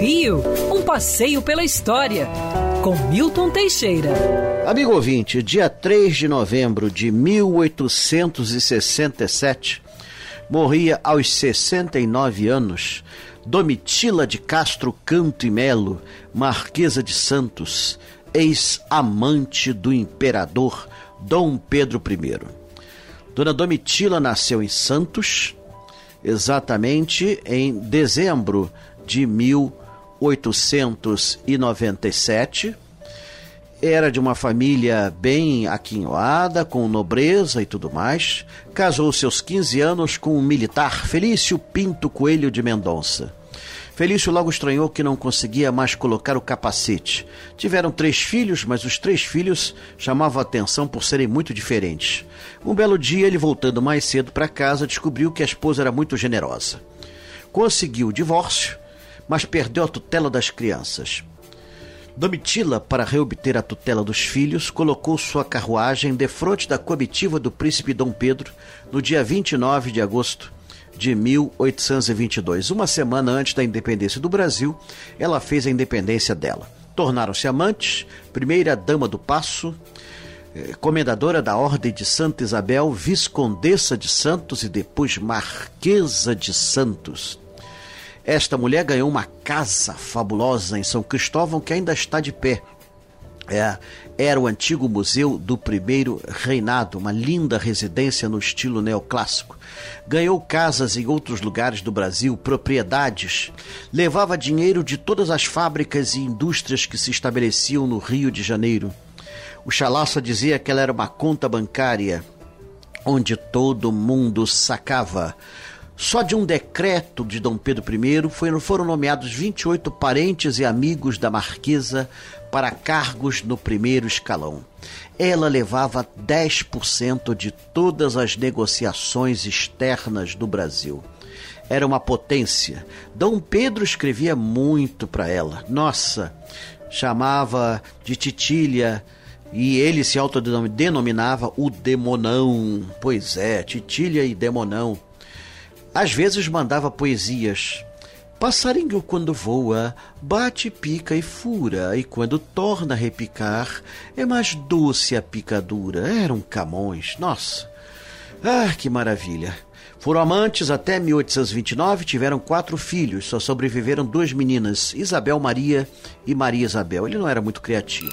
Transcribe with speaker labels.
Speaker 1: Rio, um passeio pela história, com Milton Teixeira.
Speaker 2: Amigo ouvinte, dia 3 de novembro de 1867, morria aos 69 anos Domitila de Castro Canto e Melo, Marquesa de Santos, ex-amante do imperador Dom Pedro I. Dona Domitila nasceu em Santos, exatamente em dezembro de 1897. Era de uma família bem aquinhoada, com nobreza e tudo mais. Casou seus 15 anos com um militar, Felício Pinto Coelho de Mendonça. Felício logo estranhou que não conseguia mais colocar o capacete. Tiveram três filhos, mas os três filhos chamavam a atenção por serem muito diferentes. Um belo dia, ele voltando mais cedo para casa, descobriu que a esposa era muito generosa. Conseguiu o divórcio, mas perdeu a tutela das crianças. Domitila, para reobter a tutela dos filhos, colocou sua carruagem defronte da comitiva do príncipe Dom Pedro no dia 29 de agosto de 1822. Uma semana antes da independência do Brasil, ela fez a independência dela. Tornaram-se amantes, primeira dama do Passo, eh, comendadora da Ordem de Santa Isabel, viscondessa de Santos e depois marquesa de Santos. Esta mulher ganhou uma casa fabulosa em São Cristóvão que ainda está de pé é, era o antigo museu do primeiro reinado, uma linda residência no estilo neoclássico. Ganhou casas em outros lugares do Brasil, propriedades, levava dinheiro de todas as fábricas e indústrias que se estabeleciam no Rio de Janeiro. O Chalaça dizia que ela era uma conta bancária onde todo mundo sacava. Só de um decreto de Dom Pedro I foram nomeados 28 parentes e amigos da Marquesa para cargos no primeiro escalão. Ela levava 10% de todas as negociações externas do Brasil. Era uma potência. Dom Pedro escrevia muito para ela. Nossa, chamava de Titília e ele se autodenominava o Demonão. Pois é, Titília e Demonão. Às vezes mandava poesias Passarinho quando voa, bate, pica e fura, e quando torna a repicar, é mais doce a picadura. Eram camões, nossa! Ah, que maravilha! Foram amantes até 1829, tiveram quatro filhos, só sobreviveram duas meninas, Isabel Maria e Maria Isabel. Ele não era muito criativo.